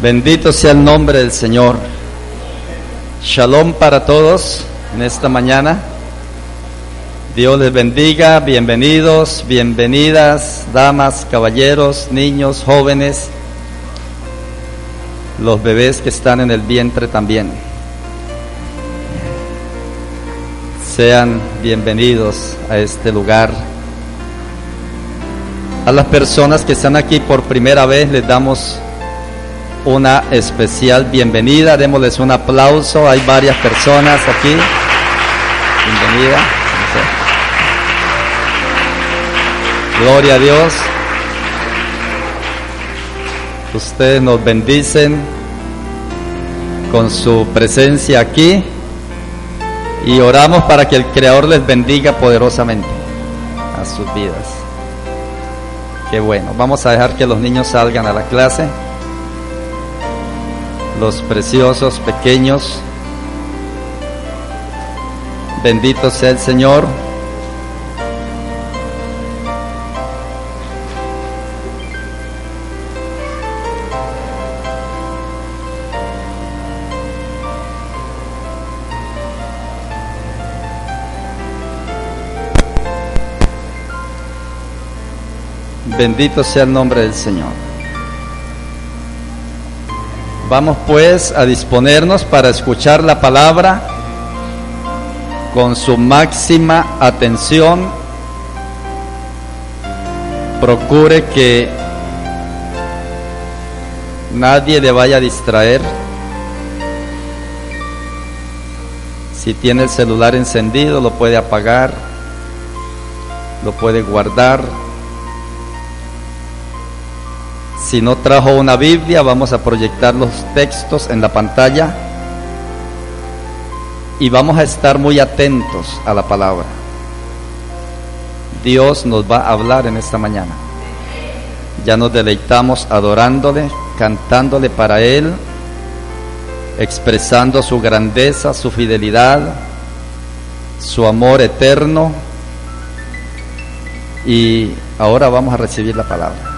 Bendito sea el nombre del Señor. Shalom para todos en esta mañana. Dios les bendiga, bienvenidos, bienvenidas, damas, caballeros, niños, jóvenes, los bebés que están en el vientre también. Sean bienvenidos a este lugar. A las personas que están aquí por primera vez les damos una especial bienvenida. Démosles un aplauso. Hay varias personas aquí. Bienvenida. Gloria a Dios. Ustedes nos bendicen con su presencia aquí y oramos para que el Creador les bendiga poderosamente a sus vidas. Qué bueno. Vamos a dejar que los niños salgan a la clase los preciosos pequeños. Bendito sea el Señor. Bendito sea el nombre del Señor. Vamos pues a disponernos para escuchar la palabra con su máxima atención. Procure que nadie le vaya a distraer. Si tiene el celular encendido, lo puede apagar, lo puede guardar si no trajo una Biblia, vamos a proyectar los textos en la pantalla y vamos a estar muy atentos a la palabra. Dios nos va a hablar en esta mañana. Ya nos deleitamos adorándole, cantándole para Él, expresando su grandeza, su fidelidad, su amor eterno. Y ahora vamos a recibir la palabra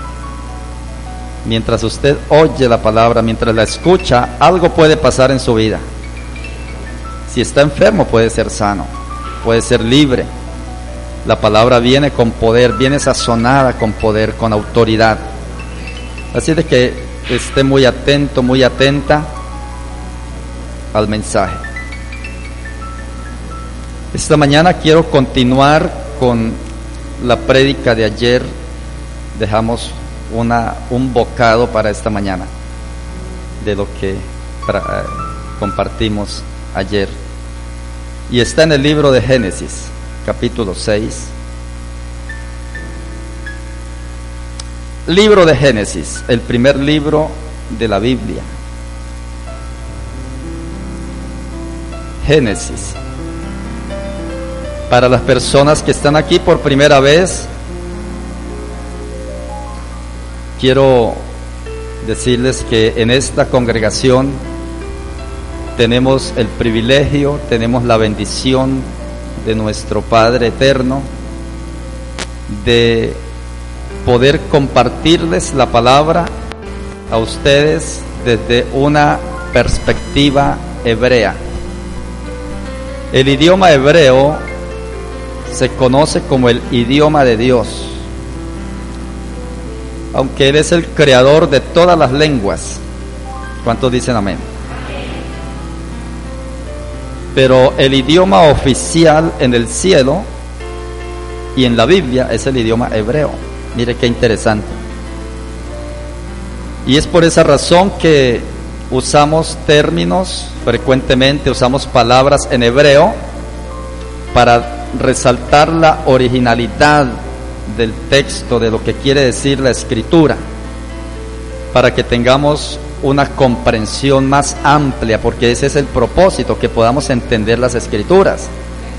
mientras usted oye la palabra, mientras la escucha, algo puede pasar en su vida. Si está enfermo puede ser sano, puede ser libre. La palabra viene con poder, viene sazonada con poder, con autoridad. Así de que esté muy atento, muy atenta al mensaje. Esta mañana quiero continuar con la prédica de ayer. Dejamos una, un bocado para esta mañana de lo que eh, compartimos ayer. Y está en el libro de Génesis, capítulo 6. Libro de Génesis, el primer libro de la Biblia. Génesis. Para las personas que están aquí por primera vez, quiero decirles que en esta congregación tenemos el privilegio, tenemos la bendición de nuestro Padre Eterno de poder compartirles la palabra a ustedes desde una perspectiva hebrea. El idioma hebreo se conoce como el idioma de Dios aunque Él es el creador de todas las lenguas. ¿Cuántos dicen amén? Pero el idioma oficial en el cielo y en la Biblia es el idioma hebreo. Mire qué interesante. Y es por esa razón que usamos términos frecuentemente, usamos palabras en hebreo para resaltar la originalidad del texto, de lo que quiere decir la escritura. para que tengamos una comprensión más amplia, porque ese es el propósito, que podamos entender las escrituras.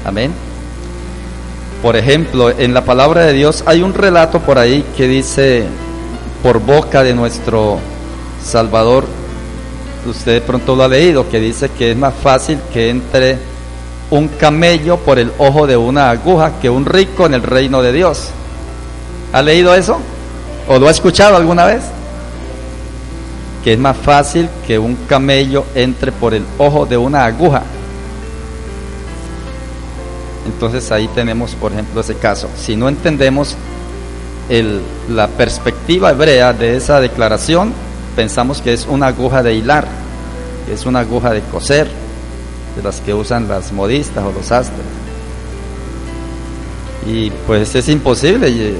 Amén. Por ejemplo, en la palabra de Dios hay un relato por ahí que dice, por boca de nuestro Salvador, usted de pronto lo ha leído, que dice que es más fácil que entre un camello por el ojo de una aguja que un rico en el reino de Dios. ¿Ha leído eso? ¿O lo ha escuchado alguna vez? Que es más fácil que un camello entre por el ojo de una aguja. Entonces ahí tenemos, por ejemplo, ese caso. Si no entendemos la perspectiva hebrea de esa declaración, pensamos que es una aguja de hilar, que es una aguja de coser, de las que usan las modistas o los sastres. Y pues es imposible, eh,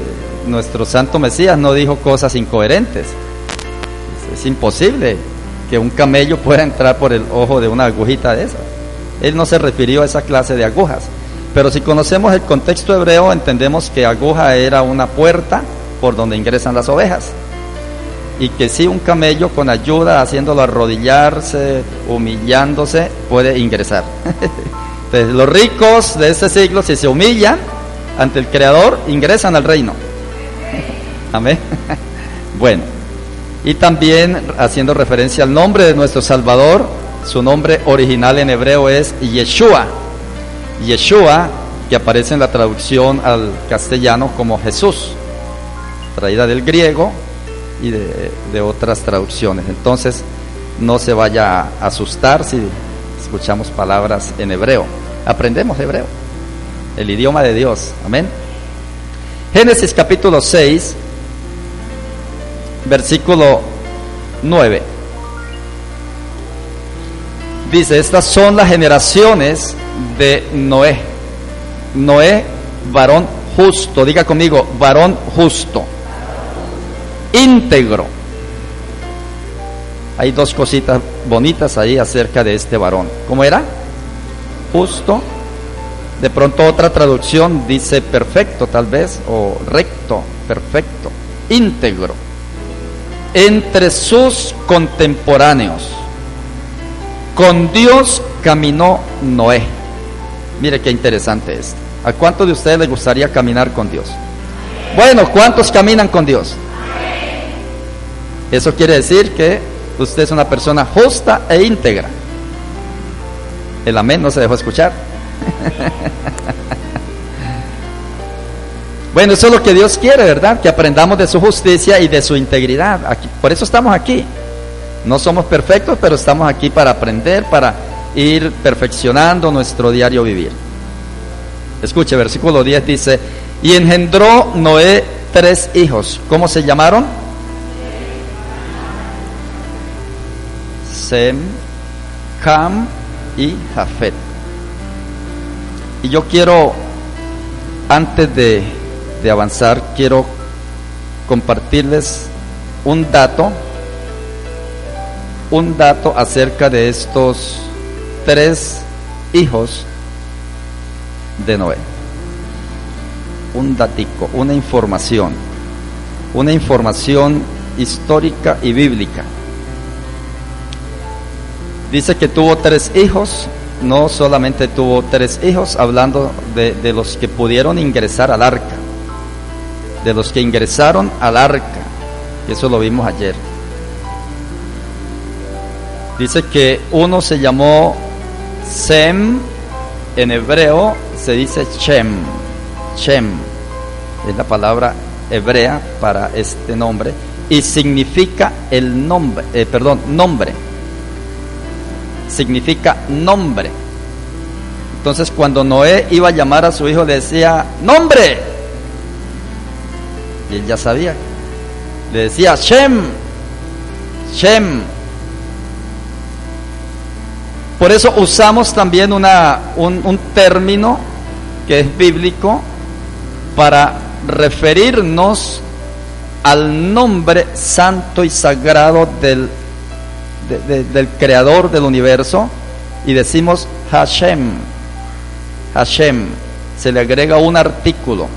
nuestro santo Mesías no dijo cosas incoherentes. Es, imposible que un camello pueda entrar por el ojo de una agujita de esas. Él no se refirió a esa clase de agujas. Pero si conocemos el contexto hebreo, entendemos que aguja era una puerta por donde ingresan las ovejas y que si un camello con ayuda, haciéndolo arrodillarse, humillándose, puede ingresar. Los ricos de este siglo, si se humillan ante el Creador, ingresan al reino. Amén. bueno, y también haciendo referencia al nombre de nuestro Salvador, su nombre original en hebreo es Yeshua. Yeshua, que aparece en la traducción al castellano como Jesús, traída del griego, y de, otras traducciones. Entonces, no se vaya a asustar si escuchamos palabras en hebreo. Aprendemos hebreo, el idioma de Dios. Amén. Génesis capítulo 6, versículo 9. Dice, estas son las generaciones de Noé. Noé, varón justo. Diga conmigo, varón justo íntegro. Hay dos cositas bonitas ahí acerca de este varón. ¿Cómo era? Justo. De pronto otra traducción dice perfecto tal vez, o recto, perfecto, íntegro. Entre sus contemporáneos. Con Dios caminó Noé. Mire qué interesante es. ¿A cuántos de ustedes les gustaría caminar con Dios? Bueno, ¿cuántos caminan con Dios? Eso quiere decir que usted es una persona justa e íntegra. El amén no se dejó escuchar. bueno, eso es lo que Dios quiere, ¿verdad? Que aprendamos de su justicia y de su integridad. Aquí, por eso estamos aquí. No somos perfectos, pero estamos aquí para aprender, para ir perfeccionando nuestro diario vivir. Escuche, versículo 10 dice, y engendró Noé tres hijos. ¿Cómo se llamaron? Sem, Ham y Jafet. Y yo quiero, antes de, de avanzar, quiero compartirles un dato, un dato acerca de estos tres hijos de Noé. Un datico, una información, una información histórica y bíblica. Dice que tuvo tres hijos, no solamente tuvo tres hijos, hablando de, los que pudieron ingresar al arca, de los que ingresaron al arca, eso lo vimos ayer. Dice que uno se llamó Sem, en hebreo se dice Shem, Shem, es la palabra hebrea para este nombre, y significa el nombre, eh, perdón, nombre significa nombre. Entonces cuando Noé iba a llamar a su hijo decía, nombre. Y él ya sabía. Le decía, Shem, Shem. Por eso usamos también una, un, término que es bíblico para referirnos al nombre santo y sagrado del del creador del universo y decimos Hashem. Hashem. Se le agrega un artículo.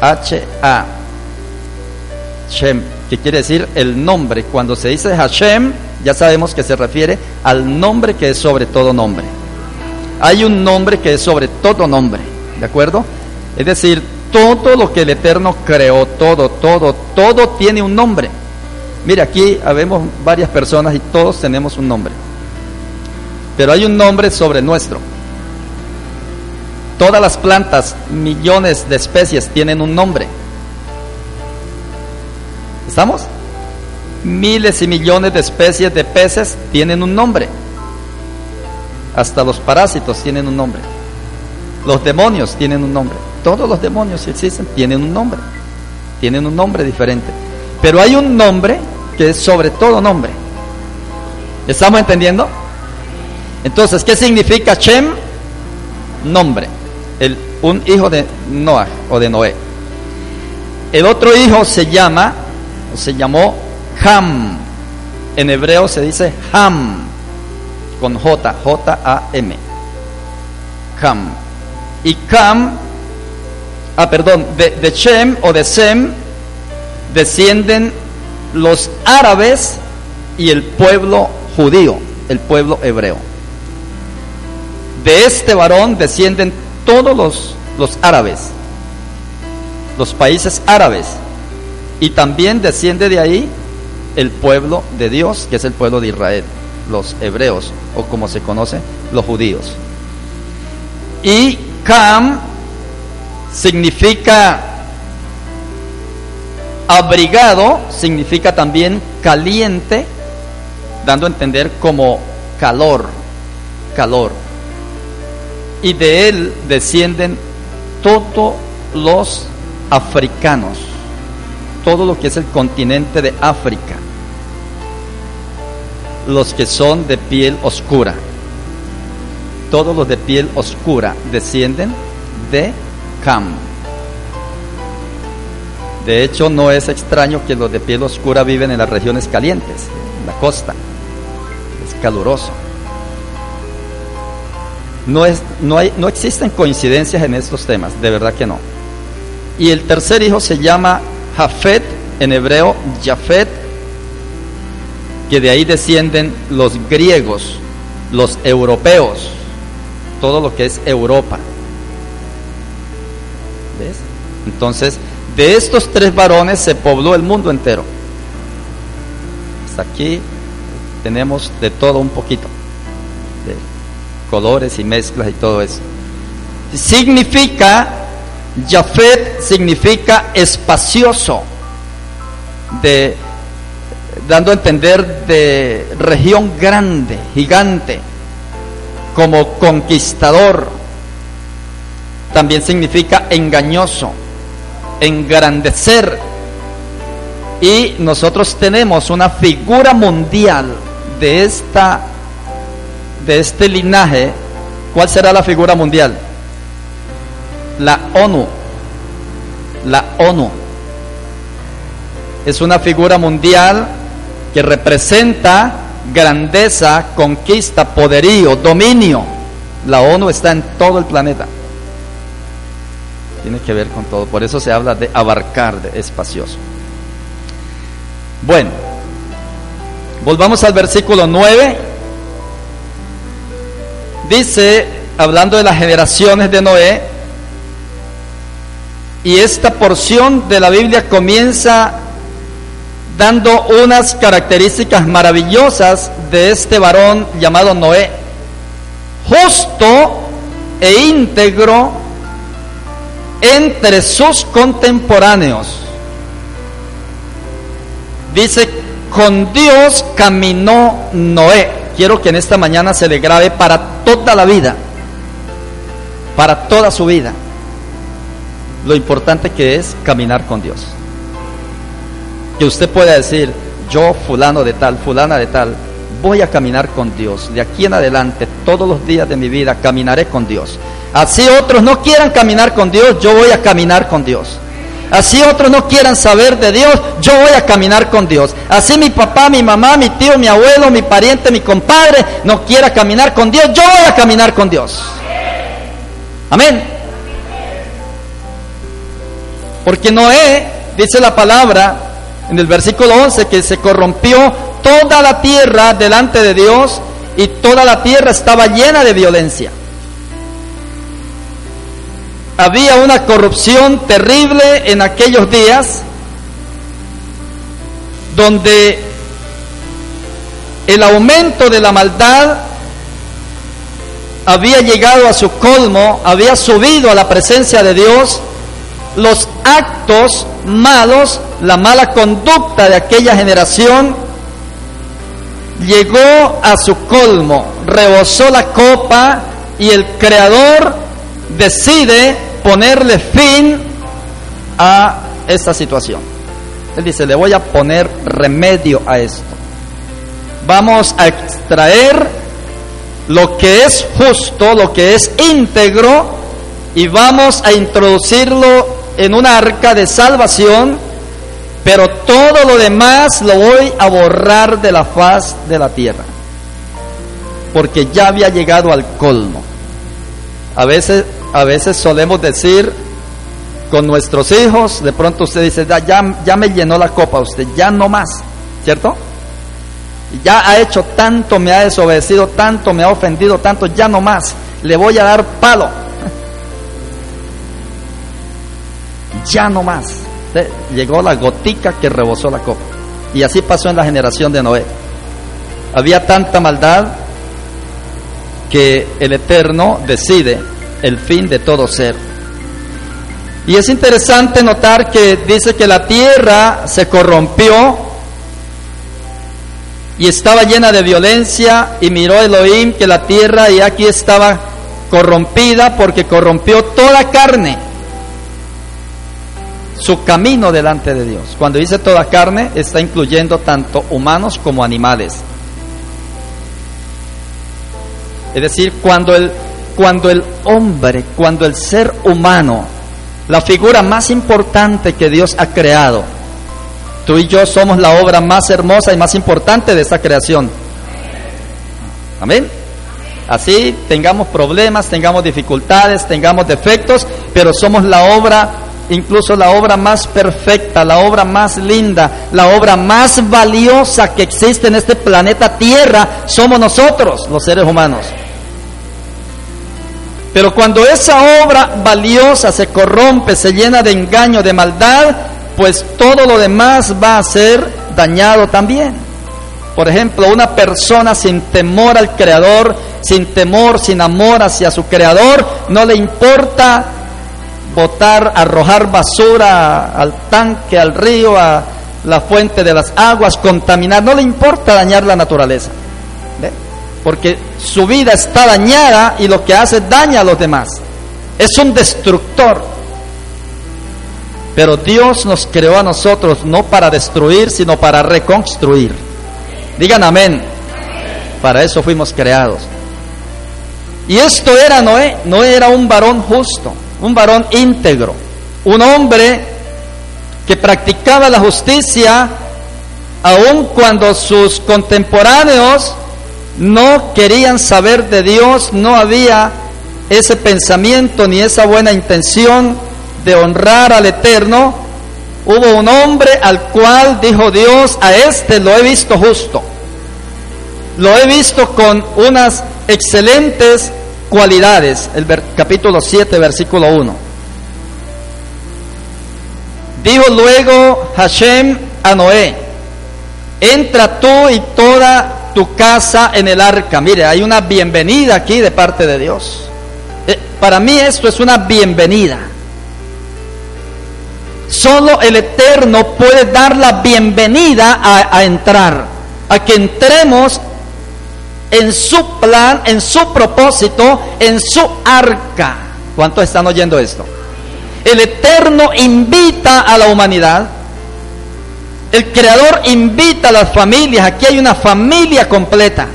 H-A. Shem. que quiere decir el nombre. Cuando se dice Hashem, ya sabemos que se refiere al nombre que es sobre todo nombre. Hay un nombre que es sobre todo nombre, ¿de acuerdo? Es decir, todo lo que el Eterno creó, todo, todo, todo tiene un nombre. Mire, aquí habemos varias personas y todos tenemos un nombre. Pero hay un nombre sobre nuestro. Todas las plantas, millones de especies, tienen un nombre. ¿Estamos? Miles y millones de especies de peces tienen un nombre. Hasta los parásitos tienen un nombre. Los demonios tienen un nombre. Todos los demonios que existen tienen un nombre. Tienen un nombre diferente. Pero hay un nombre que es sobre todo nombre. ¿Estamos entendiendo? Entonces, ¿qué significa Shem? Nombre. El, un hijo de Noah o de Noé. El otro hijo se llama, se llamó Ham. En hebreo se dice Ham, con J, J-A-M. Ham. Y Ham, ah, perdón, de, de Shem o de Sem descienden los árabes y el pueblo judío, el pueblo hebreo. De este varón descienden todos los, los árabes, los países árabes, y también desciende de ahí el pueblo de Dios, que es el pueblo de Israel, los hebreos, o como se conoce, los judíos. Y Cam significa abrigado, significa también caliente, dando a entender como calor, calor y de él descienden todos los africanos, todo lo que es el continente de África, los que son de piel oscura, todos los de piel oscura descienden de Cam. De hecho, no es extraño que los de piel oscura viven en las regiones calientes, en la costa. Es caluroso. No, es, no, hay, no existen coincidencias en estos temas, de verdad que no. Y el tercer hijo se llama Jafet, en hebreo Jafet, que de ahí descienden los griegos, los europeos, todo lo que es Europa. ¿Ves? Entonces, de estos tres varones se pobló el mundo entero. Hasta aquí tenemos de todo un poquito colores y mezclas y todo eso. Significa, Jafet significa espacioso, de, dando a entender de región grande, gigante, como conquistador. También significa engañoso, engrandecer. Y nosotros tenemos una figura mundial de esta de este linaje, ¿cuál será la figura mundial? La ONU. La ONU. Es una figura mundial que representa grandeza, conquista, poderío, dominio. La ONU está en todo el planeta. Tiene que ver con todo. Por eso se habla de abarcar, de espacioso. Bueno, volvamos al versículo 9 Dice, hablando de las generaciones de Noé, y esta porción de la Biblia comienza dando unas características maravillosas de este varón llamado Noé, justo e íntegro entre sus contemporáneos. Dice, con Dios caminó Noé quiero que en esta mañana se le grabe para toda la vida, para toda su vida, lo importante que es caminar con Dios. Que usted pueda decir, yo fulano de tal, fulana de tal, voy a caminar con Dios. De aquí en adelante, todos los días de mi vida, caminaré con Dios. Así otros no quieran caminar con Dios, yo voy a caminar con Dios. Así otros no quieran saber de Dios, yo voy a caminar con Dios. Así mi papá, mi mamá, mi tío, mi abuelo, mi pariente, mi compadre no quiera caminar con Dios, yo voy a caminar con Dios. Amén. Porque Noé, dice la palabra, en el versículo 11 que se corrompió toda la tierra delante de Dios y toda la tierra estaba llena de violencia. Había una corrupción terrible en aquellos días donde el aumento de la maldad había llegado a su colmo, había subido a la presencia de Dios, los actos malos, la mala conducta de aquella generación llegó a su colmo, rebosó la copa y el Creador decide ponerle fin a esta situación. Él dice, le voy a poner remedio a esto. Vamos a extraer lo que es justo, lo que es íntegro, y vamos a introducirlo en una arca de salvación, pero todo lo demás lo voy a borrar de la faz de la tierra, porque ya había llegado al colmo. A veces, a veces solemos decir con nuestros hijos, de pronto usted dice, ya, ya me llenó la copa usted, ya no más, ¿cierto? Ya ha hecho tanto, me ha desobedecido tanto, me ha ofendido tanto, ya no más, le voy a dar palo. Ya no más. Llegó la gotica que rebosó la copa. Y así pasó en la generación de Noé. Había tanta maldad que el Eterno decide el fin de todo ser. Y es interesante notar que dice que la tierra se corrompió y estaba llena de violencia y miró Elohim que la tierra y aquí estaba corrompida porque corrompió toda carne su camino delante de Dios. Cuando dice toda carne está incluyendo tanto humanos como animales. Es decir, cuando el, cuando el hombre, cuando el ser humano, la figura más importante que Dios ha creado, tú y yo somos la obra más hermosa y más importante de esta creación. Amén. Así tengamos problemas, tengamos dificultades, tengamos defectos, pero somos la obra, incluso la obra más perfecta, la obra más linda, la obra más valiosa que existe en este planeta Tierra, somos nosotros, los seres humanos. Pero cuando esa obra valiosa se corrompe, se llena de engaño, de maldad, pues todo lo demás va a ser dañado también. Por ejemplo, una persona sin temor al Creador, sin temor, sin amor hacia su Creador, no le importa botar, arrojar basura al tanque, al río, a la fuente de las aguas, contaminar, no le importa dañar la naturaleza porque su vida está dañada y lo que hace daña a los demás. Es un destructor. Pero Dios nos creó a nosotros no para destruir, sino para reconstruir. Digan amén. Para eso fuimos creados. Y esto era Noé. Noé era un varón justo, un varón íntegro, un hombre que practicaba la justicia aun cuando sus contemporáneos no querían saber de Dios, no había ese pensamiento ni esa buena intención de honrar al Eterno, hubo un hombre al cual dijo Dios, a este lo he visto justo, lo he visto con unas excelentes cualidades, el capítulo 7, versículo 1. Dijo luego Hashem a Noé, entra tú y toda tu casa en el arca. Mire, hay una bienvenida aquí de parte de Dios. Eh, para mí esto es una bienvenida. Solo el Eterno puede dar la bienvenida a, a entrar, a que entremos en su plan, en su propósito, en su arca. ¿Cuántos están oyendo esto? El Eterno invita a la humanidad el Creador invita a las familias. Aquí hay una familia completa.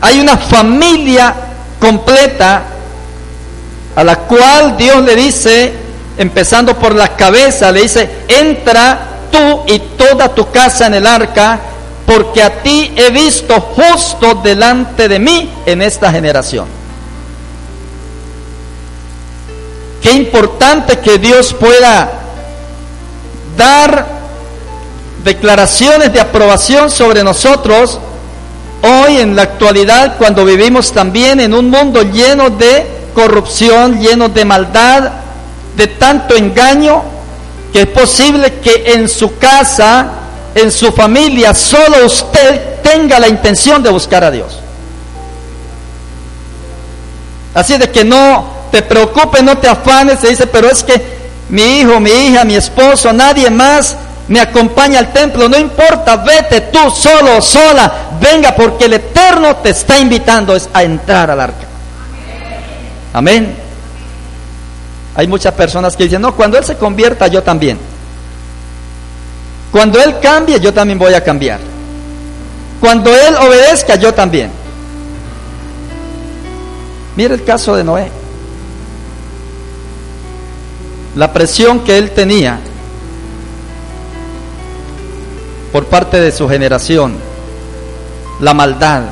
Hay una familia completa a la cual Dios le dice, empezando por la cabeza, le dice, entra tú y toda tu casa en el arca, porque a ti he visto justo delante de mí en esta generación. Qué importante que Dios pueda dar declaraciones de aprobación sobre nosotros hoy en la actualidad cuando vivimos también en un mundo lleno de corrupción, lleno de maldad, de tanto engaño, que es posible que en su casa, en su familia, solo usted tenga la intención de buscar a Dios. Así de que no te preocupes, no te afanes, se dice, pero es que mi hijo, mi hija, mi esposo, nadie más me acompaña al templo, no importa, vete tú solo, sola, venga porque el Eterno te está invitando a entrar al arca. Amén. Hay muchas personas que dicen, no, cuando Él se convierta, yo también. Cuando Él cambie, yo también voy a cambiar. Cuando Él obedezca, yo también. Mira el caso de Noé. La presión que él tenía por parte de su generación, la maldad,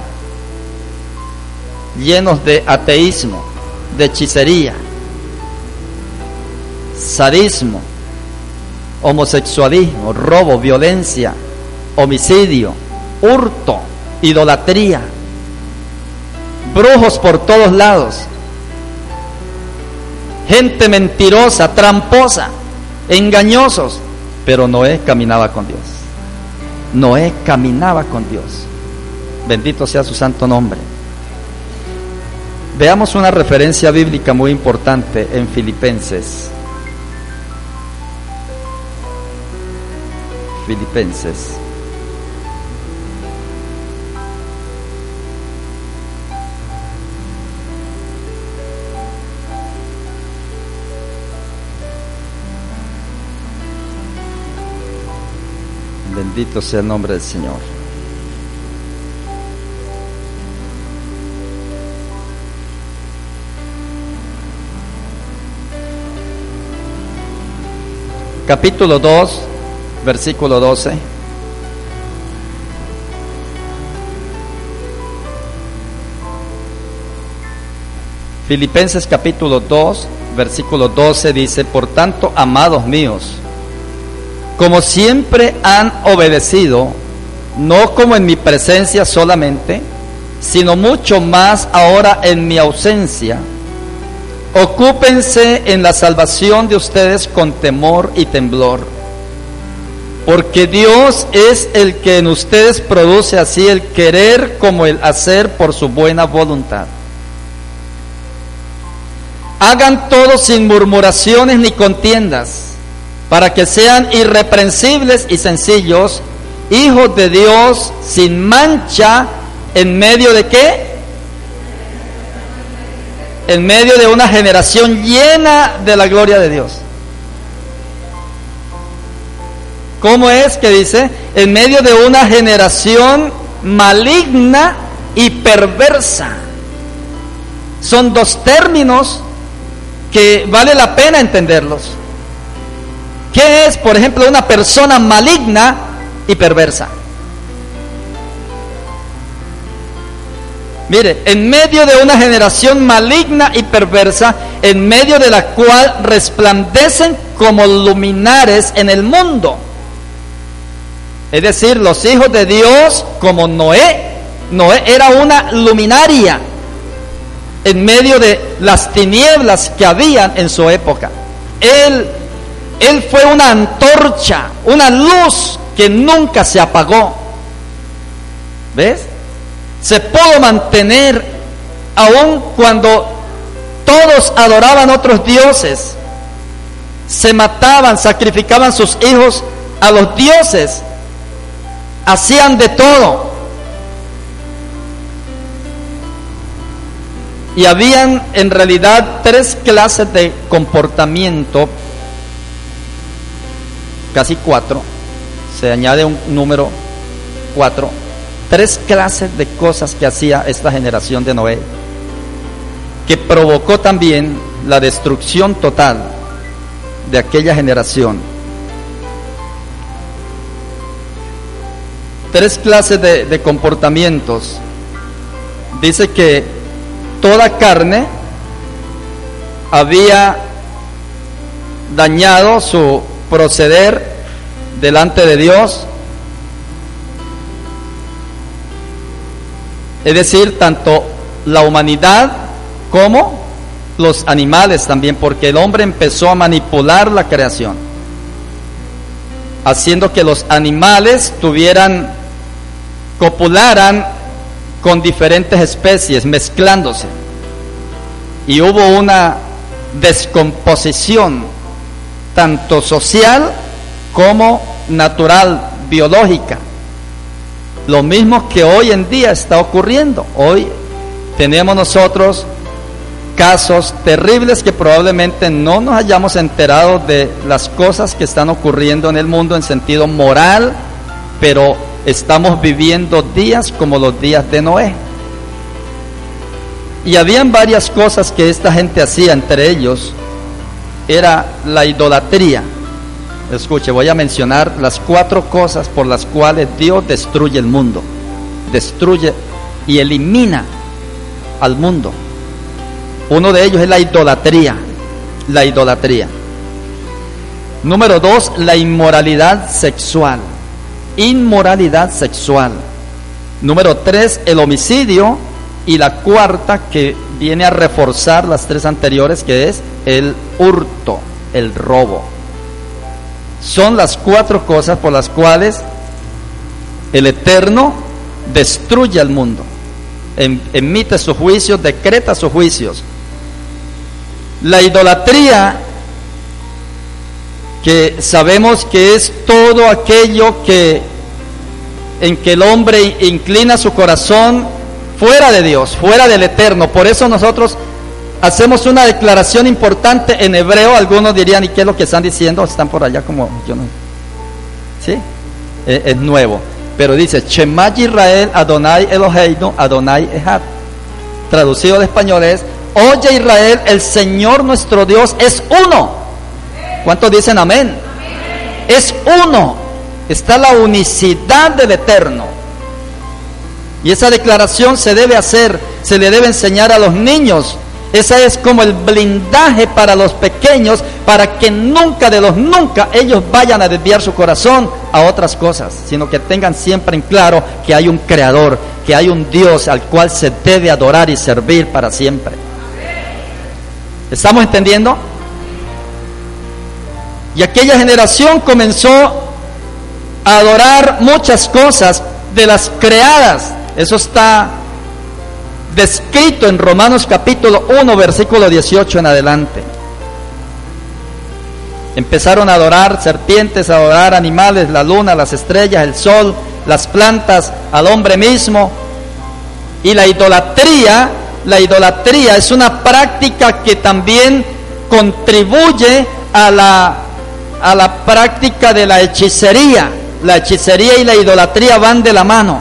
llenos de ateísmo, de hechicería, sadismo, homosexualismo, robo, violencia, homicidio, hurto, idolatría, brujos por todos lados, gente mentirosa, tramposa, engañosos. Pero Noé caminaba con Dios. Noé caminaba con Dios. Bendito sea su santo nombre. Veamos una referencia bíblica muy importante en Filipenses. Filipenses. Bendito sea el nombre del Señor. Capítulo 2, versículo 12. Filipenses capítulo 2, versículo 12 dice, por tanto, amados míos, como siempre han obedecido, no como en mi presencia solamente, sino mucho más ahora en mi ausencia, ocúpense en la salvación de ustedes con temor y temblor, porque Dios es el que en ustedes produce así el querer como el hacer por su buena voluntad. Hagan todo sin murmuraciones ni contiendas para que sean irreprensibles y sencillos, hijos de Dios sin mancha, en medio de qué? En medio de una generación llena de la gloria de Dios. ¿Cómo es que dice? En medio de una generación maligna y perversa. Son dos términos que vale la pena entenderlos. ¿Qué es, por ejemplo, una persona maligna y perversa? Mire, en medio de una generación maligna y perversa, en medio de la cual resplandecen como luminares en el mundo. Es decir, los hijos de Dios como Noé. Noé era una luminaria en medio de las tinieblas que habían en su época. Él él fue una antorcha, una luz que nunca se apagó. ¿Ves? Se pudo mantener aun cuando todos adoraban otros dioses. Se mataban, sacrificaban sus hijos a los dioses. Hacían de todo. Y habían en realidad tres clases de comportamiento casi cuatro, se añade un número cuatro, tres clases de cosas que hacía esta generación de Noé, que provocó también la destrucción total de aquella generación. tres clases de, comportamientos. Dice que toda carne había dañado su proceder delante de Dios. Es decir, tanto la humanidad como los animales también, porque el hombre empezó a manipular la creación, haciendo que los animales tuvieran copularan con diferentes especies, mezclándose. Y hubo una descomposición, tanto social como natural, biológica. Lo mismo que hoy en día está ocurriendo. Hoy tenemos nosotros casos terribles que probablemente no nos hayamos enterado de las cosas que están ocurriendo en el mundo en sentido moral, pero estamos viviendo días como los días de Noé. Y habían varias cosas que esta gente hacía, entre ellos era la idolatría. Escuche, voy a mencionar las cuatro cosas por las cuales Dios destruye el mundo. Destruye y elimina al mundo. Uno de ellos es la idolatría. La idolatría. Número dos, la inmoralidad sexual. Inmoralidad sexual. Número tres, el homicidio. Y la cuarta, que viene a reforzar las tres anteriores, que es el hurto, el robo. Son las cuatro cosas por las cuales el Eterno destruye al mundo, em, emite sus juicios, decreta sus juicios. La idolatría, que sabemos que es todo aquello que en que el hombre inclina su corazón fuera de Dios, fuera del Eterno. Por eso nosotros hacemos una declaración importante en hebreo, algunos dirían, ¿y qué es lo que están diciendo? Están por allá como, yo no. ¿Sí? Es, es nuevo. Pero dice, Shema Israel, Adonai Eloheinu, Adonai Ehad. Traducido al español es, oye Israel, el Señor nuestro Dios es uno. ¿Cuántos dicen amén? Es uno. Está la unicidad del Eterno. Y esa declaración se debe hacer, se le debe enseñar a los niños ese es como el blindaje para los pequeños, para que nunca de los nunca ellos vayan a desviar su corazón a otras cosas, sino que tengan siempre en claro que hay un creador, que hay un Dios al cual se debe adorar y servir para siempre. ¿Estamos entendiendo? Y aquella generación comenzó a adorar muchas cosas de las creadas. Eso está descrito en Romanos capítulo 1, versículo 18 en adelante. Empezaron a adorar serpientes, a adorar animales, la luna, las estrellas, el sol, las plantas, al hombre mismo. Y la idolatría, la idolatría es una práctica que también contribuye a la, a la práctica de la hechicería. La hechicería y la idolatría van de la mano.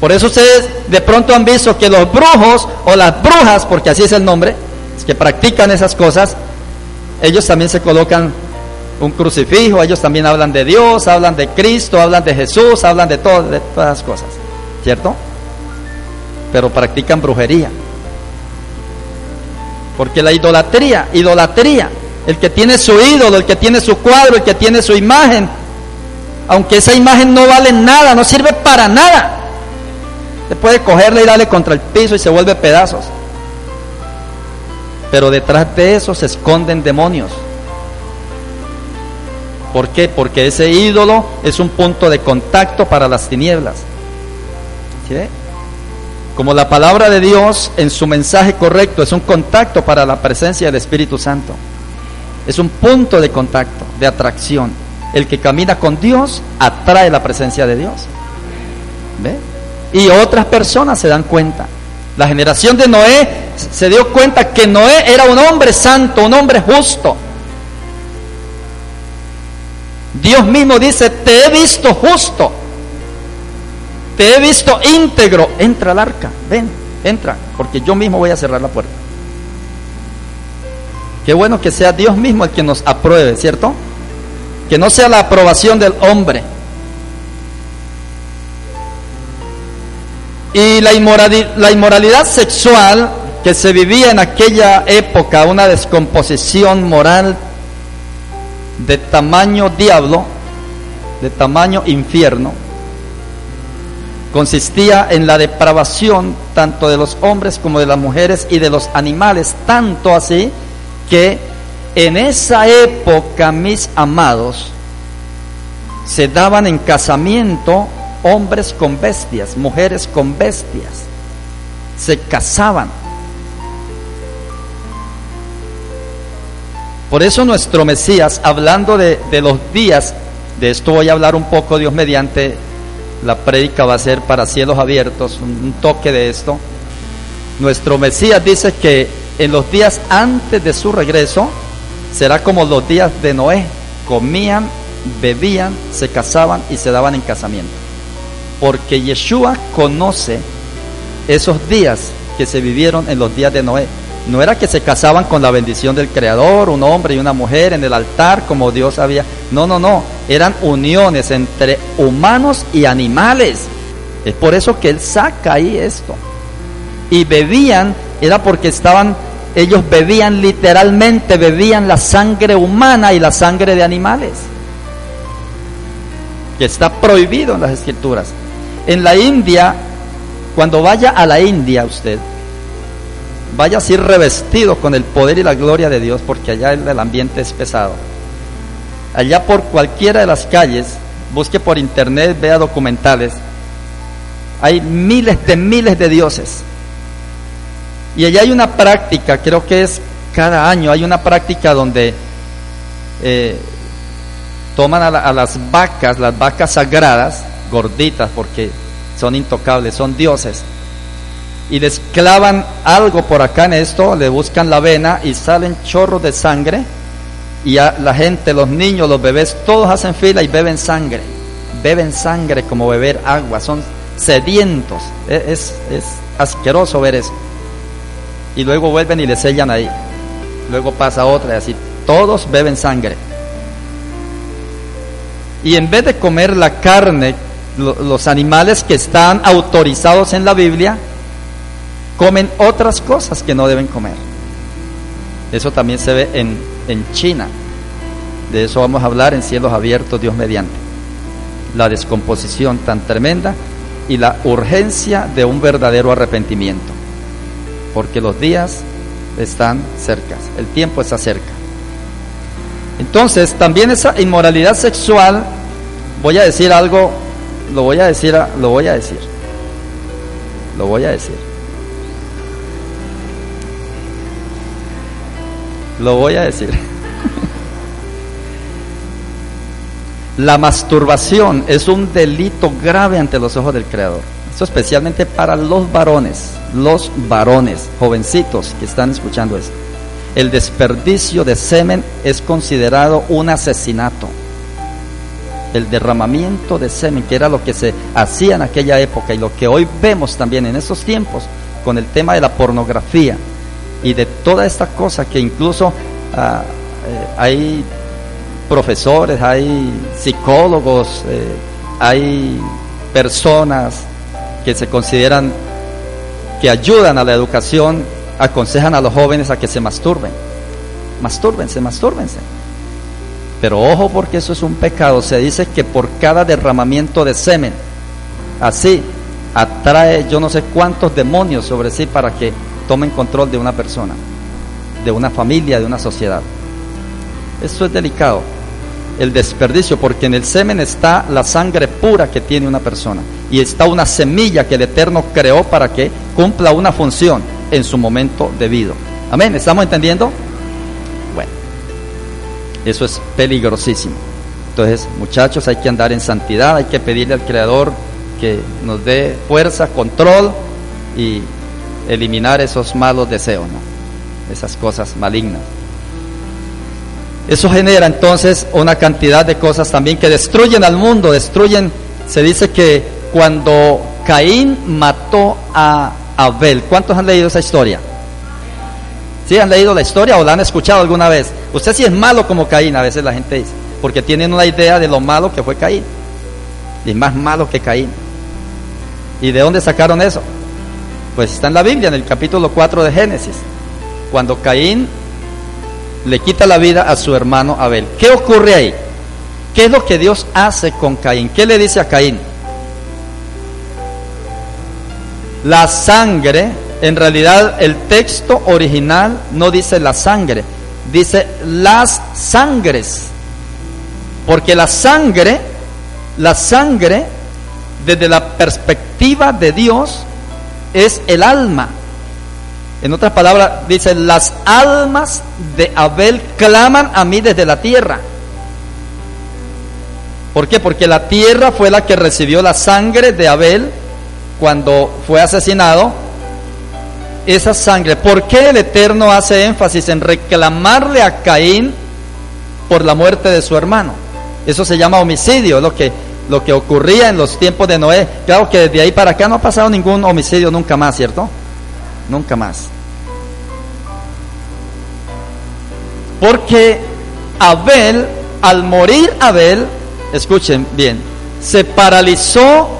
Por eso ustedes de pronto han visto que los brujos o las brujas, porque así es el nombre, que practican esas cosas, ellos también se colocan un crucifijo, ellos también hablan de Dios, hablan de Cristo, hablan de Jesús, hablan de, de todas las cosas, ¿cierto? Pero practican brujería. Porque la idolatría, idolatría, el que tiene su ídolo, el que tiene su cuadro, el que tiene su imagen, aunque esa imagen no vale nada, no sirve para nada, se puede cogerle y darle contra el piso y se vuelve pedazos. Pero detrás de eso se esconden demonios. ¿Por qué? Porque ese ídolo es un punto de contacto para las tinieblas. Como la palabra de Dios en su mensaje correcto es un contacto para la presencia del Espíritu Santo. Es un punto de contacto, de atracción. El que camina con Dios atrae la presencia de Dios. ¿Ve? y otras personas se dan cuenta. La generación de Noé se dio cuenta que Noé era un hombre santo, un hombre justo. Dios mismo dice, te he visto justo, te he visto íntegro, entra al arca, ven, entra, porque yo mismo voy a cerrar la puerta. Qué bueno que sea Dios mismo el que nos apruebe, ¿cierto? Que no sea la aprobación del hombre. Y la inmoralidad, la inmoralidad sexual que se vivía en aquella época, una descomposición moral de tamaño diablo, de tamaño infierno, consistía en la depravación tanto de los hombres como de las mujeres y de los animales, tanto así que en esa época, mis amados, se daban en casamiento hombres con bestias, mujeres con bestias, se casaban. Por eso nuestro Mesías, hablando de, los días, de esto voy a hablar un poco, Dios mediante, la prédica va a ser para cielos abiertos, un, toque de esto. Nuestro Mesías dice que en los días antes de su regreso será como los días de Noé, comían, bebían, se casaban y se daban en casamiento. Porque Yeshua conoce esos días que se vivieron en los días de Noé. No era que se casaban con la bendición del Creador, un hombre y una mujer en el altar como Dios había. No, no, no. Eran uniones entre humanos y animales. Es por eso que Él saca ahí esto. Y bebían, era porque estaban, ellos bebían literalmente, bebían la sangre humana y la sangre de animales. Que está prohibido en las escrituras. En la India, cuando vaya a la India usted, vaya así revestido con el poder y la gloria de Dios, porque allá el, ambiente es pesado. Allá por cualquiera de las calles, busque por internet, vea documentales, hay miles de miles de dioses. Y allá hay una práctica, creo que es cada año, hay una práctica donde eh, toman a las vacas, las vacas sagradas, gorditas, porque son intocables, son dioses y les clavan algo por acá en esto, le buscan la vena y salen chorros de sangre y la gente, los niños, los bebés, todos hacen fila y beben sangre, beben sangre como beber agua, son sedientos, e, es, es asqueroso ver eso. Y luego vuelven y le sellan ahí, luego pasa otra y así, todos beben sangre. Y en vez de comer la carne, los animales que están autorizados en la Biblia, comen otras cosas que no deben comer. Eso también se ve en, en China. De eso vamos a hablar en cielos abiertos, Dios mediante. La descomposición tan tremenda y la urgencia de un verdadero arrepentimiento. Porque los días están cerca, el tiempo está cerca. Entonces, también esa inmoralidad sexual, voy a decir algo, lo voy a decir, lo voy a decir. Lo voy a decir. Lo voy a decir. La masturbación es un delito grave ante los ojos del Creador. Esto especialmente para los varones, los varones, jovencitos que están escuchando esto. El desperdicio de semen es considerado un asesinato. El derramamiento de semen, que era lo que se hacía en aquella época y lo que hoy vemos también en estos tiempos con el tema de la pornografía, y de toda esta cosa que incluso ah, eh, hay profesores, hay psicólogos, eh, hay personas que se consideran que ayudan a la educación, aconsejan a los jóvenes a que se masturben. Mastúrbense, mastúrbense. Pero ojo porque eso es un pecado. Se dice que por cada derramamiento de semen, así atrae yo no sé cuántos demonios sobre sí para que tomen control de una persona, de una familia, de una sociedad. Eso es delicado. El desperdicio, porque en el semen está la sangre pura que tiene una persona y está una semilla que el Eterno creó para que cumpla una función en su momento debido. Amén, ¿estamos entendiendo? Bueno, eso es peligrosísimo. Entonces, muchachos, hay que andar en santidad, hay que pedirle al Creador que nos dé fuerza, control y eliminar esos malos deseos, esas cosas malignas. Eso genera entonces una cantidad de cosas también que destruyen al mundo, destruyen, se dice que cuando Caín mató a Abel, ¿cuántos han leído esa historia? ¿Sí han leído la historia o la han escuchado alguna vez? Usted sí es malo como Caín, a veces la gente dice, porque tienen una idea de lo malo que fue Caín, y más malo que Caín. ¿Y de dónde sacaron eso? Pues está en la Biblia, en el capítulo 4 de Génesis, cuando Caín le quita la vida a su hermano Abel. ¿Qué ocurre ahí? ¿Qué es lo que Dios hace con Caín? ¿Qué le dice a Caín? La sangre, en realidad el texto original no dice la sangre, dice las sangres. Porque la sangre, la sangre, desde la perspectiva de Dios, es el alma. En otras palabras, dice, las almas de Abel claman a mí desde la tierra. ¿Por qué? Porque la tierra fue la que recibió la sangre de Abel cuando fue asesinado. Esa sangre, ¿por qué el Eterno hace énfasis en reclamarle a Caín por la muerte de su hermano? Eso se llama homicidio, lo que, lo que ocurría en los tiempos de Noé. Claro que desde ahí para acá no ha pasado ningún homicidio nunca más, ¿cierto? Nunca más. Porque Abel, al morir Abel, escuchen bien, se paralizó,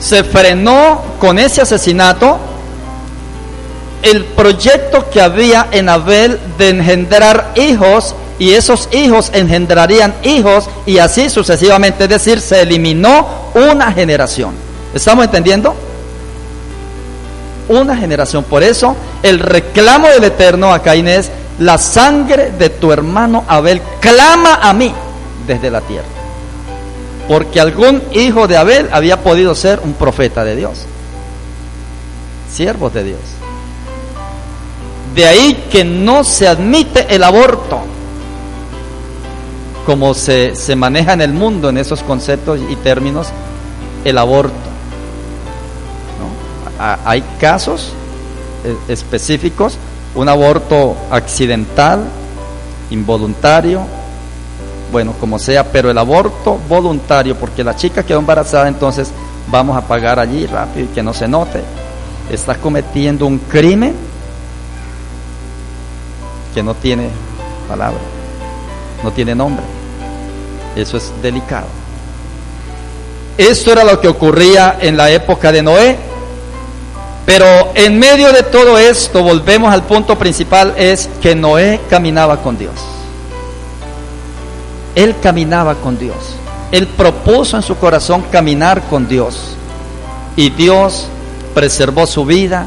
se frenó con ese asesinato el proyecto que había en Abel de engendrar hijos y esos hijos engendrarían hijos y así sucesivamente, es decir, se eliminó una generación. ¿Estamos entendiendo? Una generación. Por eso el reclamo del Eterno a Caín es, la sangre de tu hermano Abel clama a mí desde la tierra. Porque algún hijo de Abel había podido ser un profeta de Dios. Siervos de Dios. De ahí que no se admite el aborto, como se, se maneja en el mundo en esos conceptos y términos, el aborto. Hay casos eh, específicos, un aborto accidental, involuntario, bueno, como sea, pero el aborto voluntario, porque la chica quedó embarazada, entonces vamos a pagar allí rápido y que no se note. Está cometiendo un crimen que no tiene palabra, no tiene nombre. Eso es delicado. Esto era lo que ocurría en la época de Noé. Pero en medio de todo esto, volvemos al punto principal, es que Noé caminaba con Dios. Él caminaba con Dios. Él propuso en su corazón caminar con Dios. Y Dios preservó su vida.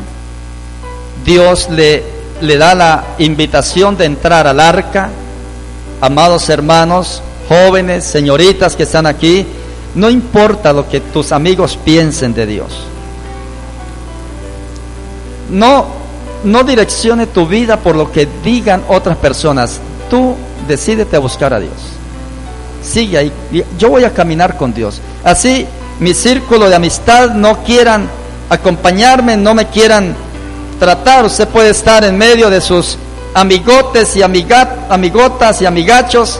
Dios le, le da la invitación de entrar al arca. Amados hermanos, jóvenes, señoritas que están aquí, no importa lo que tus amigos piensen de Dios. No, no direccione tu vida por lo que digan otras personas. Tú decídete a buscar a Dios. Sigue ahí. Yo voy a caminar con Dios. Así mi círculo de amistad no quieran acompañarme, no me quieran tratar. Usted puede estar en medio de sus amigotes y amigotas y amigachos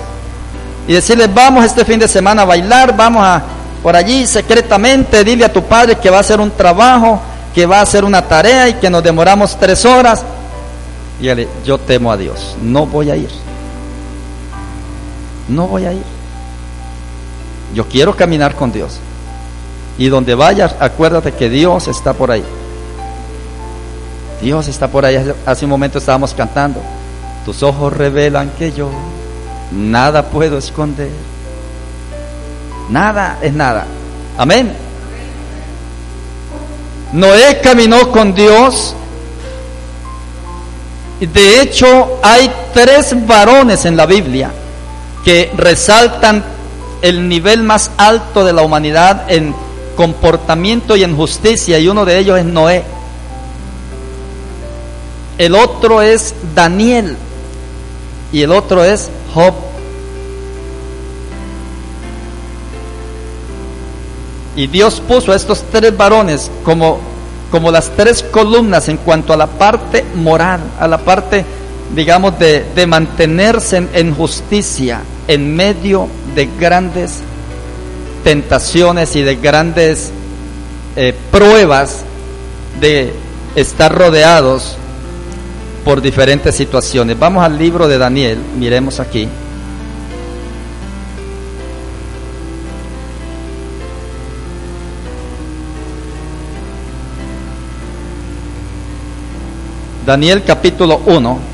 y decirles, vamos este fin de semana a bailar, vamos a por allí secretamente, dile a tu padre que va a hacer un trabajo, que va a hacer una tarea y que nos demoramos tres horas. Y yo temo a Dios, no voy a ir. No voy a ir. Yo quiero caminar con Dios. Y donde vayas, acuérdate que Dios está por ahí. Dios está por ahí. Hace un momento estábamos cantando. Tus ojos revelan que yo nada puedo esconder. Nada es nada. Amén. Noé caminó con Dios. De hecho, hay tres varones en la Biblia que resaltan el nivel más alto de la humanidad en comportamiento y en justicia, y uno de ellos es Noé. El otro es Daniel y el otro es Job. Y Dios puso a estos tres varones como, como las tres columnas en cuanto a la parte moral, a la parte, digamos, de, de mantenerse en, justicia en medio de grandes tentaciones y de grandes eh, pruebas de estar rodeados por diferentes situaciones. Vamos al libro de Daniel, miremos aquí. Daniel capítulo 1.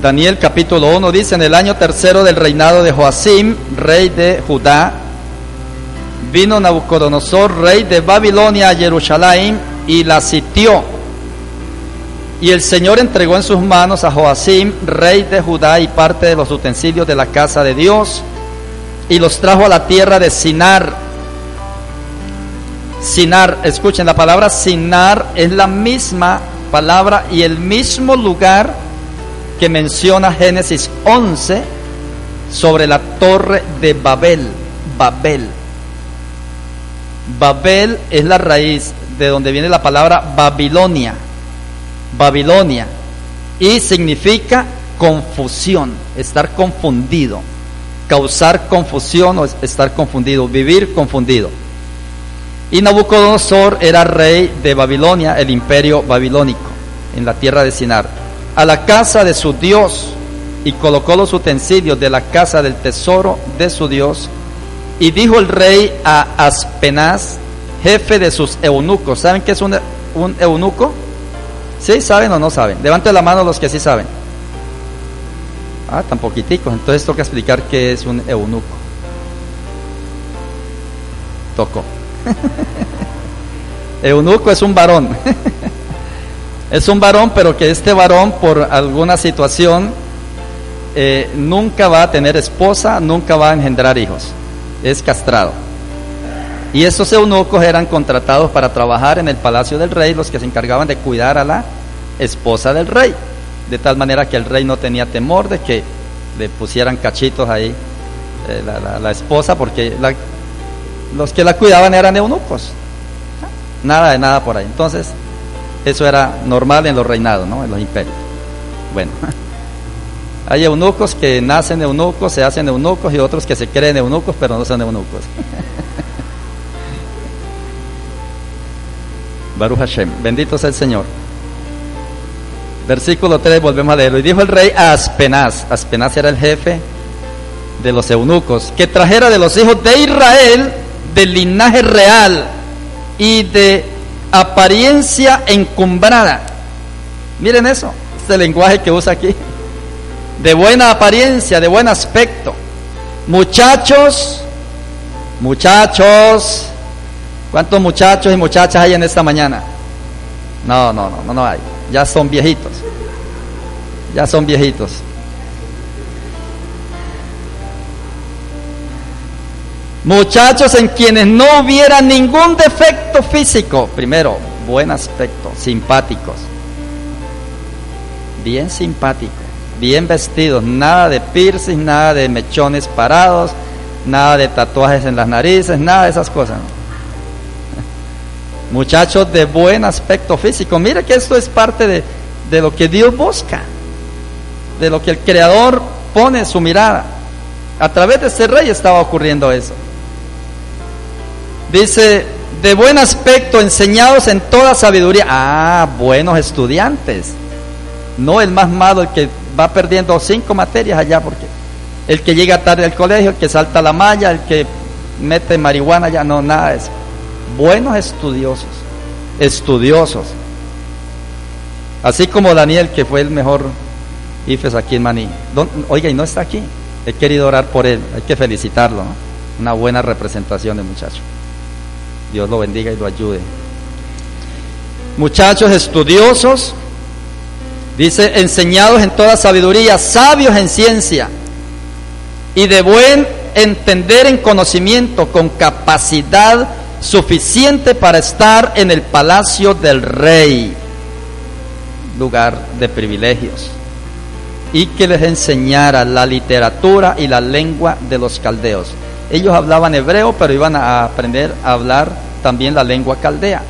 Daniel capítulo 1 dice, en el año tercero del reinado de Joacim, rey de Judá, vino Nabucodonosor, rey de Babilonia, a Jerusalén y la sitió. Y el Señor entregó en sus manos a Joacim, rey de Judá, y parte de los utensilios de la casa de Dios, y los trajo a la tierra de Sinar. Sinar, escuchen, la palabra Sinar es la misma palabra y el mismo lugar que menciona Génesis 11 sobre la torre de Babel. Babel. Babel es la raíz de donde viene la palabra Babilonia. Babilonia. Y significa confusión, estar confundido, causar confusión o estar confundido, vivir confundido. Y Nabucodonosor era rey de Babilonia, el imperio babilónico, en la tierra de Sinar, a la casa de su Dios y colocó los utensilios de la casa del tesoro de su Dios. Y dijo el rey a Aspenaz, jefe de sus eunucos. ¿Saben qué es un, un eunuco? ¿Sí saben o no saben? Levanten la mano los que sí saben. Ah, tan poquiticos. Entonces toca explicar qué es un eunuco. Tocó. eunuco es un varón. es un varón, pero que este varón por alguna situación eh, nunca va a tener esposa, nunca va a engendrar hijos. Es castrado. Y esos eunucos eran contratados para trabajar en el palacio del rey, los que se encargaban de cuidar a la esposa del rey. De tal manera que el rey no tenía temor de que le pusieran cachitos ahí eh, la, esposa, porque los que la cuidaban eran eunucos. Nada de nada por ahí. Entonces, eso era normal en los reinados, ¿no? en los imperios. Bueno, hay eunucos que nacen eunucos, se hacen eunucos y otros que se creen eunucos, pero no son eunucos. Baruch Hashem. Bendito sea el Señor. Versículo 3, volvemos a leerlo. Y dijo el rey a Aspenaz, Aspenaz era el jefe de los eunucos, que trajera de los hijos de Israel, del linaje real y de apariencia encumbrada. Miren eso, este lenguaje que usa aquí. De buena apariencia, de buen aspecto. Muchachos, muchachos, ¿Cuántos muchachos y muchachas hay en esta mañana? No, no, no, no, hay. Ya son viejitos. Ya son viejitos. Muchachos en quienes no hubiera ningún defecto físico. Primero, buen aspecto, simpáticos. Bien simpáticos, bien vestidos, nada de piercing, nada de mechones parados, nada de tatuajes en las narices, nada de esas cosas. Muchachos de buen aspecto físico. Mire que esto es parte de, de lo que Dios busca, de lo que el Creador pone su mirada. A través de ese rey estaba ocurriendo eso. Dice, de buen aspecto, enseñados en toda sabiduría. Ah, buenos estudiantes. No el más malo, el que va perdiendo cinco materias allá, porque el que llega tarde al colegio, el que salta la malla, el que mete marihuana, ya no, nada de eso buenos estudiosos, estudiosos. Así como Daniel, que fue el mejor IFES aquí en Maní. Oiga, y no está aquí. He querido orar por él, hay que felicitarlo. Una buena representación de muchacho. Dios lo bendiga y lo ayude. Muchachos estudiosos, dice, enseñados en toda sabiduría, sabios en ciencia y de buen entender en conocimiento, con capacidad suficiente para estar en el palacio del rey, lugar de privilegios, y que les enseñara la literatura y la lengua de los caldeos. Ellos hablaban hebreo, pero iban a aprender a hablar también la lengua caldea,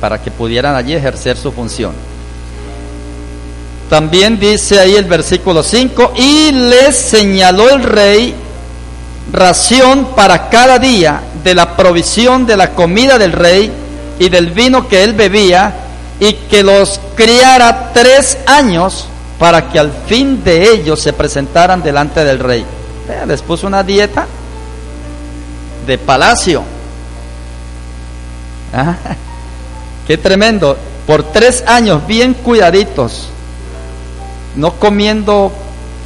para que pudieran allí ejercer su función. También dice ahí el versículo 5, y les señaló el rey ración para cada día de la provisión de la comida del rey y del vino que él bebía, y que los criara tres años para que al fin de ellos se presentaran delante del rey. Les puso una dieta de palacio. Ah, qué tremendo. Por tres años bien cuidaditos, no comiendo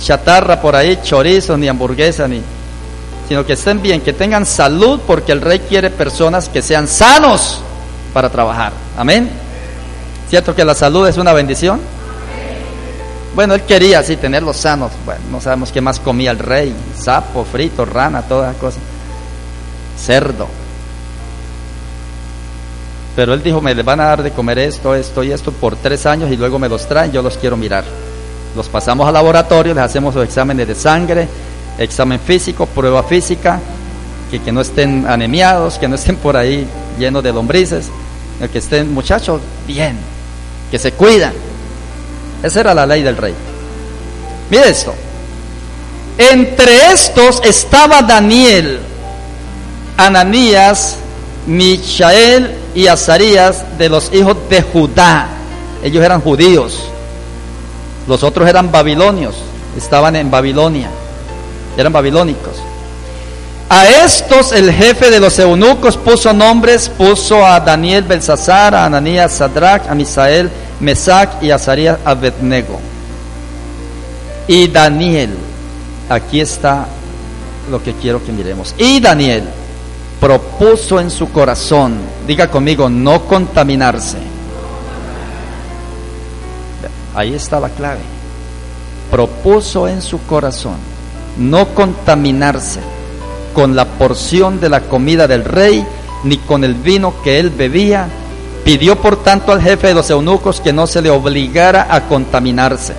chatarra por ahí, chorizo, ni hamburguesa, ni, sino que estén bien, que tengan salud, porque el rey quiere personas que sean sanos para trabajar. Amén. ¿Cierto que la salud es una bendición? Bueno, él quería así tenerlos sanos. Bueno, no sabemos qué más comía el rey: sapo, frito, rana, todas cosas. Cerdo. Pero él dijo: Me van a dar de comer esto, esto y esto por tres años y luego me los traen. Yo los quiero mirar. Los pasamos al laboratorio, les hacemos los exámenes de sangre, examen físico, prueba física, que, que no estén anemiados, que no estén por ahí llenos de lombrices, que estén muchachos bien, que se cuidan. Esa era la ley del rey. Mire esto. Entre estos estaba Daniel, Ananías, Michael y Azarías de los hijos de Judá. Ellos eran judíos. Los otros eran babilonios, estaban en Babilonia, eran babilónicos. A estos el jefe de los eunucos puso nombres, puso a Daniel Belsasar, a Ananías Sadrach, a Misael Mesac y Azarías Abednego. Y Daniel, aquí está lo que quiero que miremos. Y Daniel propuso en su corazón, diga conmigo, no contaminarse Ahí está la clave. Propuso en su corazón no contaminarse con la porción de la comida del rey, ni con el vino que él bebía. Pidió por tanto al jefe de los eunucos que no se le obligara a contaminarse.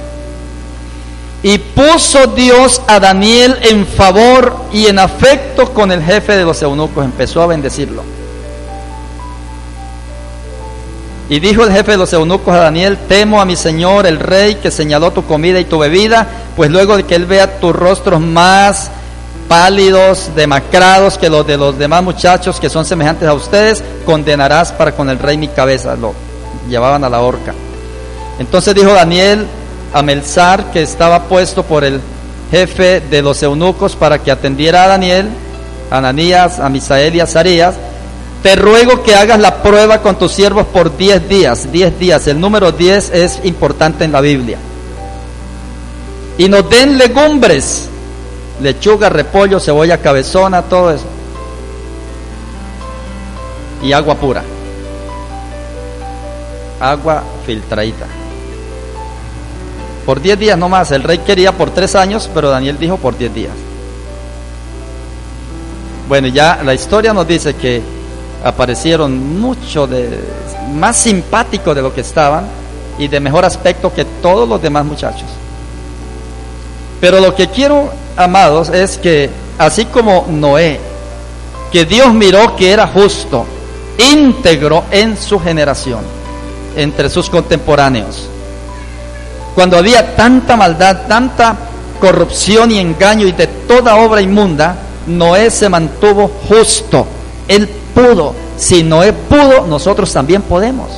Y puso Dios a Daniel en favor y en afecto con el jefe de los eunucos. Empezó a bendecirlo. Y dijo el jefe de los eunucos a Daniel, temo a mi señor el rey que señaló tu comida y tu bebida, pues luego de que él vea tus rostros más pálidos, demacrados que los de los demás muchachos que son semejantes a ustedes, condenarás para con el rey mi cabeza. Lo llevaban a la horca. Entonces dijo Daniel a Melzar, que estaba puesto por el jefe de los eunucos para que atendiera a Daniel, a Ananías, a Misael y a Zarías, te ruego que hagas la prueba con tus siervos por 10 días. 10 días. El número 10 es importante en la Biblia. Y nos den legumbres. Lechuga, repollo, cebolla cabezona, todo eso. Y agua pura. Agua filtradita. Por 10 días no más. El rey quería por 3 años, pero Daniel dijo por 10 días. Bueno, ya la historia nos dice que aparecieron mucho de más simpáticos de lo que estaban y de mejor aspecto que todos los demás muchachos. Pero lo que quiero, amados, es que así como Noé, que Dios miró que era justo, íntegro en su generación, entre sus contemporáneos, cuando había tanta maldad, tanta corrupción y engaño y de toda obra inmunda, Noé se mantuvo justo. Él pudo. Si Noé pudo, nosotros también podemos.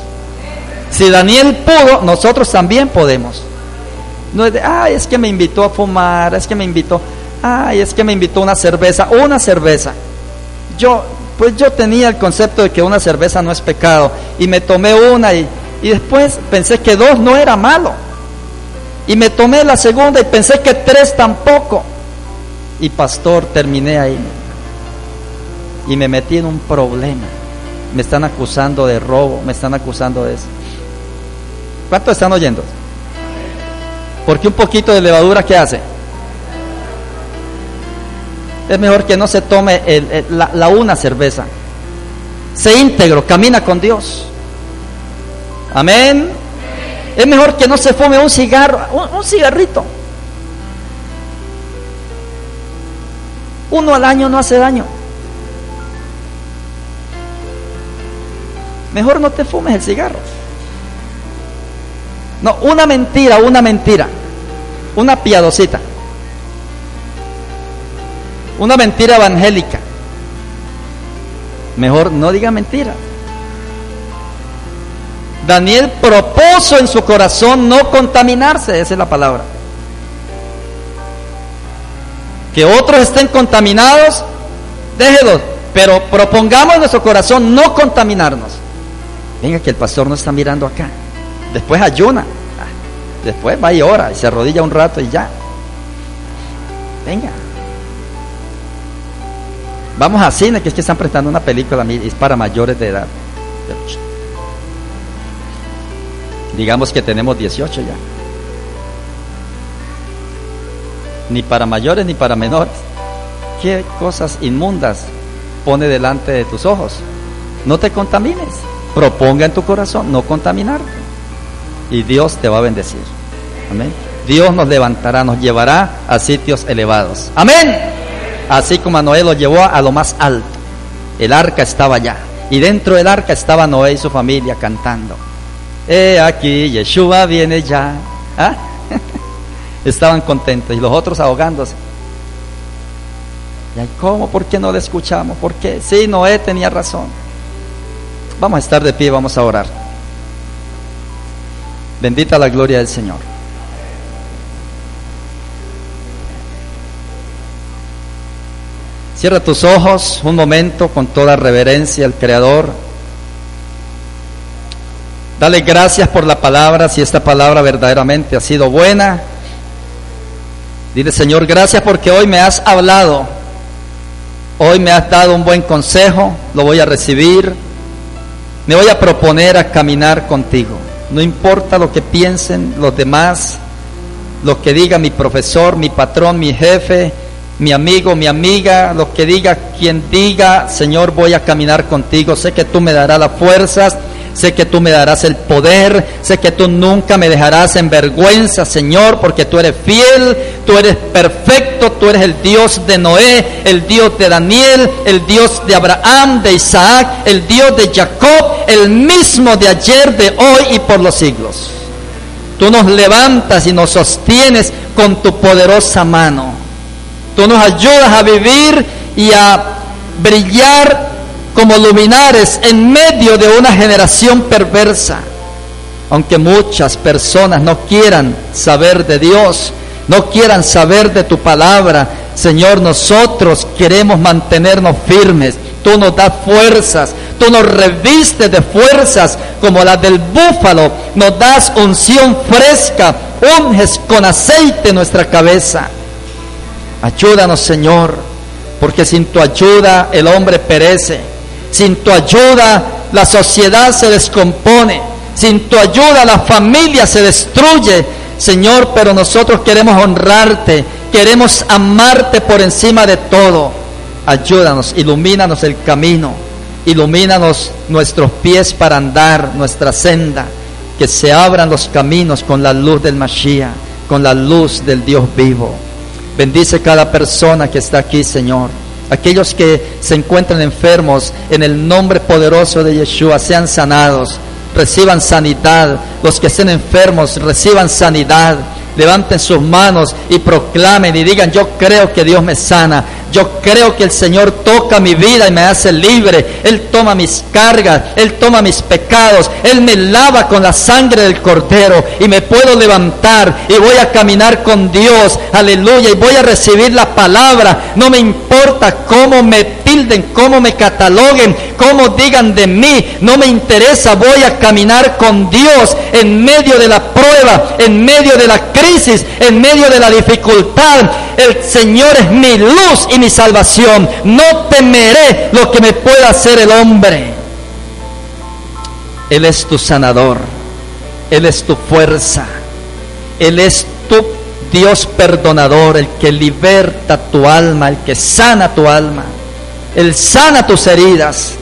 Si Daniel pudo, nosotros también podemos. No es de, ay, es que me invitó a fumar, es que me invitó, ay, es que me invitó una cerveza, una cerveza. Yo, pues yo tenía el concepto de que una cerveza no es pecado y me tomé una y, y después pensé que dos no era malo. Y me tomé la segunda y pensé que tres tampoco. Y pastor, terminé ahí y me metí en un problema. Me están acusando de robo, me están acusando de eso. ¿Cuántos están oyendo? Porque un poquito de levadura, ¿qué hace? Es mejor que no se tome la, una cerveza. Se íntegro, camina con Dios. Amén. Es mejor que no se fume un cigarro, un cigarrito. Uno al año no hace daño. mejor no te fumes el cigarro. No, una mentira, una mentira. Una piadosita. Una mentira evangélica. Mejor no diga mentira. Daniel propuso en su corazón no contaminarse, esa es la palabra. Que otros estén contaminados, déjelos, pero propongamos en nuestro corazón no contaminarnos. Venga, que el pastor no está mirando acá. Después ayuna. Después va y ora y se arrodilla un rato y ya. Venga. Vamos a cine, que es que están prestando una película es para mayores de edad. Digamos que tenemos 18 ya. Ni para mayores ni para menores. ¿Qué cosas inmundas pone delante de tus ojos? No te contamines. Proponga en tu corazón no contaminarte. Y Dios te va a bendecir. Amén. Dios nos levantará, nos llevará a sitios elevados. Amén. Así como a Noé lo llevó a lo más alto. El arca estaba allá. Y dentro del arca estaba Noé y su familia cantando. He aquí, Yeshua viene ya. ¿Ah? Estaban contentos y los otros ahogándose. ¿Y cómo? ¿Por qué no le escuchamos? ¿Por qué? Sí, Noé tenía razón. Vamos a estar de pie, vamos a orar. Bendita la gloria del Señor. Cierra tus ojos un momento con toda reverencia al Creador. Dale gracias por la palabra, si esta palabra verdaderamente ha sido buena. Dile, Señor, gracias porque hoy me has hablado. Hoy me has dado un buen consejo, lo voy a recibir. Me voy a proponer a caminar contigo. No importa lo que piensen los demás, lo que diga mi profesor, mi patrón, mi jefe, mi amigo, mi amiga, lo que diga quien diga, Señor, voy a caminar contigo. Sé que tú me darás las fuerzas sé que tú me darás el poder, sé que tú nunca me dejarás en vergüenza, Señor, porque tú eres fiel, tú eres perfecto, tú eres el Dios de Noé, el Dios de Daniel, el Dios de Abraham, de Isaac, el Dios de Jacob, el mismo de ayer, de hoy y por los siglos. Tú nos levantas y nos sostienes con tu poderosa mano. Tú nos ayudas a vivir y a brillar como luminares en medio de una generación perversa. Aunque muchas personas no quieran saber de Dios, no quieran saber de tu palabra, Señor, nosotros queremos mantenernos firmes. Tú nos das fuerzas, tú nos revistes de fuerzas como las del búfalo, nos das unción fresca, unges con aceite nuestra cabeza. Ayúdanos, Señor, porque sin tu ayuda el hombre perece. Sin tu ayuda la sociedad se descompone. Sin tu ayuda la familia se destruye. Señor, pero nosotros queremos honrarte, queremos amarte por encima de todo. Ayúdanos, ilumínanos el camino, ilumínanos nuestros pies para andar nuestra senda, que se abran los caminos con la luz del Mashiach, con la luz del Dios vivo. Bendice cada persona que está aquí, Señor. Aquellos que se encuentran enfermos, en el nombre poderoso de Yeshua, sean sanados, reciban sanidad. Los que estén enfermos, reciban sanidad. Levanten sus manos y proclamen y digan, yo creo que Dios me sana, yo creo que el Señor toca mi vida y me hace libre. Él toma mis cargas, Él toma mis pecados, Él me lava con la sangre del cordero y me puedo levantar y voy a caminar con Dios. Aleluya. Y voy a recibir la palabra. No me importa cómo me tilden, cómo me cataloguen, cómo digan de mí. No me interesa. Voy a caminar con Dios en medio de la prueba, en medio de la crisis, en medio de la dificultad. El Señor es mi luz y mi salvación. No temeré lo que me pueda hacer el hombre. Él es tu sanador. Él es tu fuerza. Él es tu Dios perdonador, el que liberta tu alma, el que sana tu alma. Él sana tus heridas.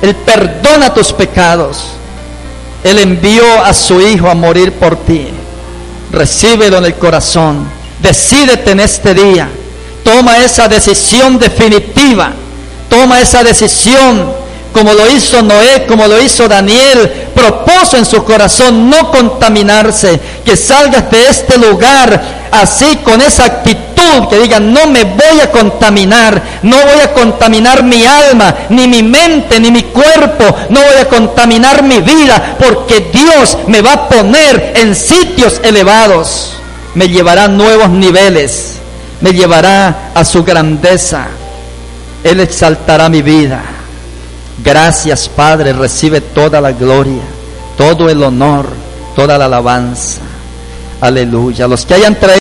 Él perdona tus pecados. Él envió a su Hijo a morir por ti. Recíbelo en el corazón. Decídete en este día Toma esa decisión definitiva. Toma esa decisión como lo hizo Noé, como lo hizo Daniel, propuso en su corazón no contaminarse, que salgas de este lugar así con esa actitud, que digan, no me voy a contaminar, no voy a contaminar mi alma, ni mi mente, ni mi cuerpo, no voy a contaminar mi vida, porque Dios me va a poner en sitios elevados, me llevará a nuevos niveles me llevará a su grandeza. Él exaltará mi vida. Gracias, Padre, recibe toda la gloria, todo el honor, toda la alabanza. Aleluya. Los que hayan traído